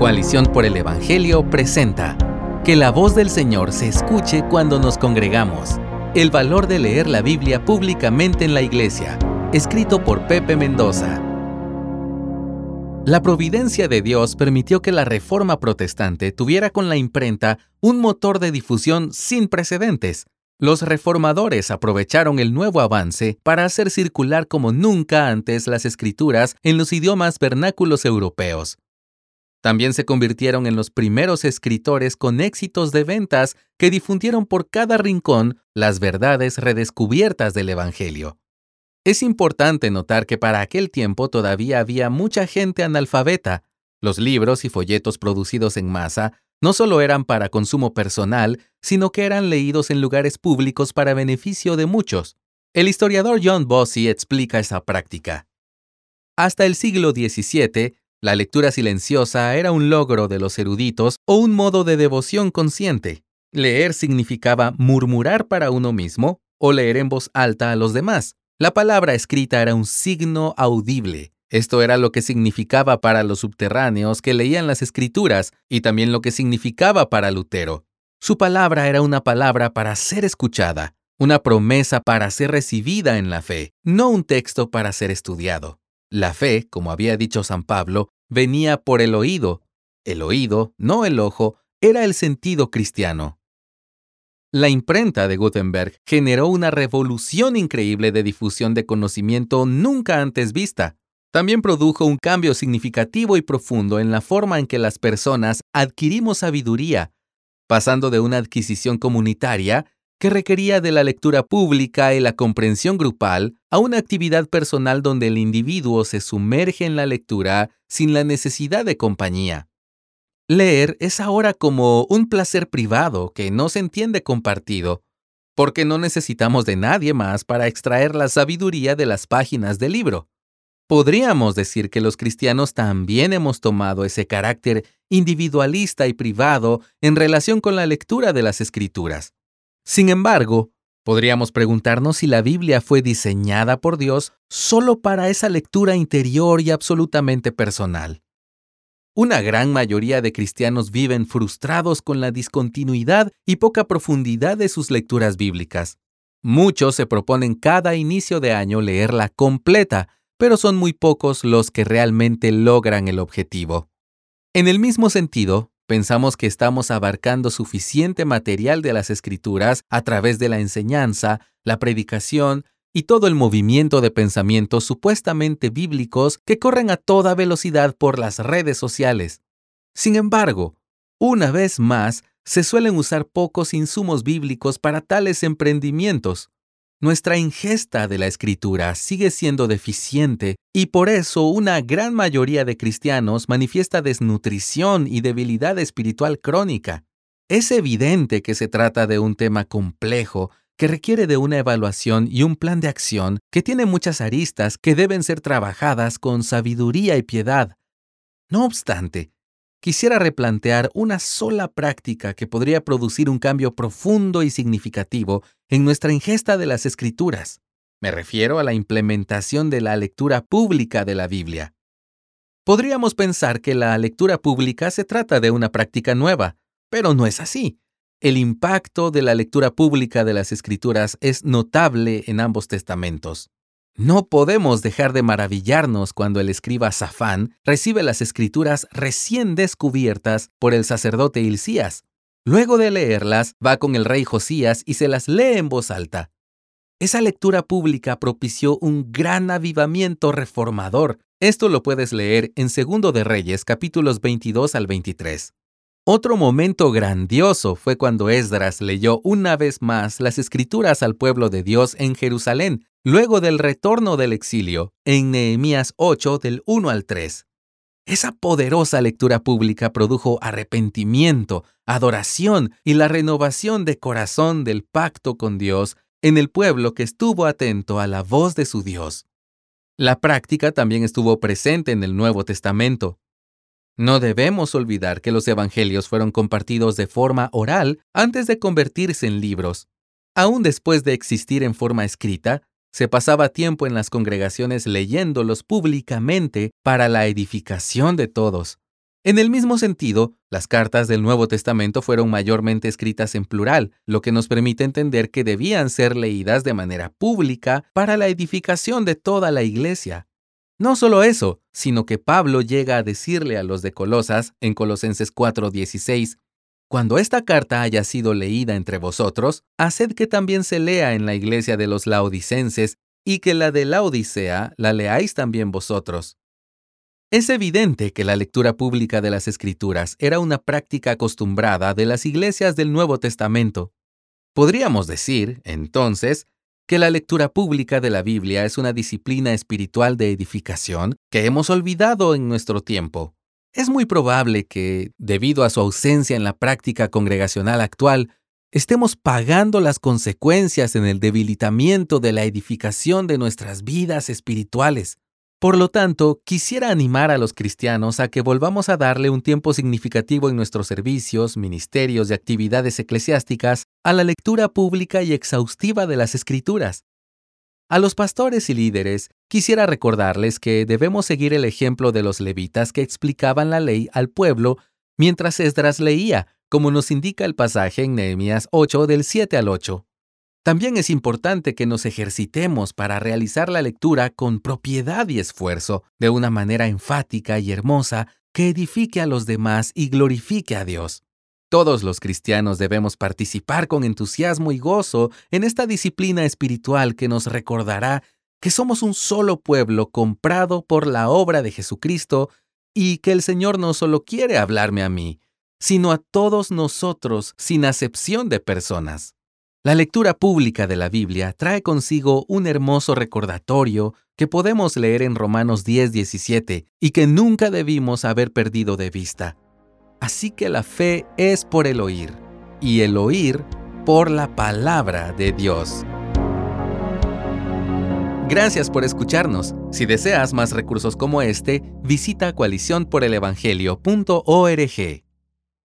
Coalición por el Evangelio presenta Que la voz del Señor se escuche cuando nos congregamos. El valor de leer la Biblia públicamente en la iglesia. Escrito por Pepe Mendoza. La providencia de Dios permitió que la Reforma Protestante tuviera con la imprenta un motor de difusión sin precedentes. Los reformadores aprovecharon el nuevo avance para hacer circular como nunca antes las escrituras en los idiomas vernáculos europeos. También se convirtieron en los primeros escritores con éxitos de ventas que difundieron por cada rincón las verdades redescubiertas del Evangelio. Es importante notar que para aquel tiempo todavía había mucha gente analfabeta. Los libros y folletos producidos en masa no solo eran para consumo personal, sino que eran leídos en lugares públicos para beneficio de muchos. El historiador John Bossy explica esa práctica. Hasta el siglo XVII, la lectura silenciosa era un logro de los eruditos o un modo de devoción consciente. Leer significaba murmurar para uno mismo o leer en voz alta a los demás. La palabra escrita era un signo audible. Esto era lo que significaba para los subterráneos que leían las escrituras y también lo que significaba para Lutero. Su palabra era una palabra para ser escuchada, una promesa para ser recibida en la fe, no un texto para ser estudiado. La fe, como había dicho San Pablo, venía por el oído. El oído, no el ojo, era el sentido cristiano. La imprenta de Gutenberg generó una revolución increíble de difusión de conocimiento nunca antes vista. También produjo un cambio significativo y profundo en la forma en que las personas adquirimos sabiduría, pasando de una adquisición comunitaria que requería de la lectura pública y la comprensión grupal a una actividad personal donde el individuo se sumerge en la lectura sin la necesidad de compañía. Leer es ahora como un placer privado que no se entiende compartido, porque no necesitamos de nadie más para extraer la sabiduría de las páginas del libro. Podríamos decir que los cristianos también hemos tomado ese carácter individualista y privado en relación con la lectura de las escrituras. Sin embargo, podríamos preguntarnos si la Biblia fue diseñada por Dios solo para esa lectura interior y absolutamente personal. Una gran mayoría de cristianos viven frustrados con la discontinuidad y poca profundidad de sus lecturas bíblicas. Muchos se proponen cada inicio de año leerla completa, pero son muy pocos los que realmente logran el objetivo. En el mismo sentido, Pensamos que estamos abarcando suficiente material de las escrituras a través de la enseñanza, la predicación y todo el movimiento de pensamientos supuestamente bíblicos que corren a toda velocidad por las redes sociales. Sin embargo, una vez más, se suelen usar pocos insumos bíblicos para tales emprendimientos. Nuestra ingesta de la escritura sigue siendo deficiente y por eso una gran mayoría de cristianos manifiesta desnutrición y debilidad espiritual crónica. Es evidente que se trata de un tema complejo que requiere de una evaluación y un plan de acción que tiene muchas aristas que deben ser trabajadas con sabiduría y piedad. No obstante, quisiera replantear una sola práctica que podría producir un cambio profundo y significativo en nuestra ingesta de las escrituras. Me refiero a la implementación de la lectura pública de la Biblia. Podríamos pensar que la lectura pública se trata de una práctica nueva, pero no es así. El impacto de la lectura pública de las escrituras es notable en ambos testamentos. No podemos dejar de maravillarnos cuando el escriba Safán recibe las escrituras recién descubiertas por el sacerdote Hilcías. Luego de leerlas, va con el rey Josías y se las lee en voz alta. Esa lectura pública propició un gran avivamiento reformador. Esto lo puedes leer en Segundo de Reyes, capítulos 22 al 23. Otro momento grandioso fue cuando Esdras leyó una vez más las escrituras al pueblo de Dios en Jerusalén, luego del retorno del exilio, en Nehemías 8 del 1 al 3. Esa poderosa lectura pública produjo arrepentimiento, adoración y la renovación de corazón del pacto con Dios en el pueblo que estuvo atento a la voz de su Dios. La práctica también estuvo presente en el Nuevo Testamento. No debemos olvidar que los evangelios fueron compartidos de forma oral antes de convertirse en libros. Aún después de existir en forma escrita, se pasaba tiempo en las congregaciones leyéndolos públicamente para la edificación de todos. En el mismo sentido, las cartas del Nuevo Testamento fueron mayormente escritas en plural, lo que nos permite entender que debían ser leídas de manera pública para la edificación de toda la iglesia. No solo eso, sino que Pablo llega a decirle a los de Colosas en Colosenses 4:16, Cuando esta carta haya sido leída entre vosotros, haced que también se lea en la iglesia de los laodicenses y que la de la Odisea la leáis también vosotros. Es evidente que la lectura pública de las Escrituras era una práctica acostumbrada de las iglesias del Nuevo Testamento. Podríamos decir, entonces, que la lectura pública de la Biblia es una disciplina espiritual de edificación que hemos olvidado en nuestro tiempo. Es muy probable que, debido a su ausencia en la práctica congregacional actual, estemos pagando las consecuencias en el debilitamiento de la edificación de nuestras vidas espirituales. Por lo tanto, quisiera animar a los cristianos a que volvamos a darle un tiempo significativo en nuestros servicios, ministerios y actividades eclesiásticas a la lectura pública y exhaustiva de las Escrituras. A los pastores y líderes, quisiera recordarles que debemos seguir el ejemplo de los levitas que explicaban la ley al pueblo mientras Esdras leía, como nos indica el pasaje en Nehemías 8 del 7 al 8. También es importante que nos ejercitemos para realizar la lectura con propiedad y esfuerzo, de una manera enfática y hermosa que edifique a los demás y glorifique a Dios. Todos los cristianos debemos participar con entusiasmo y gozo en esta disciplina espiritual que nos recordará que somos un solo pueblo comprado por la obra de Jesucristo y que el Señor no solo quiere hablarme a mí, sino a todos nosotros sin acepción de personas. La lectura pública de la Biblia trae consigo un hermoso recordatorio que podemos leer en Romanos 10:17 y que nunca debimos haber perdido de vista. Así que la fe es por el oír y el oír por la palabra de Dios. Gracias por escucharnos. Si deseas más recursos como este, visita coaliciónporelevangelio.org.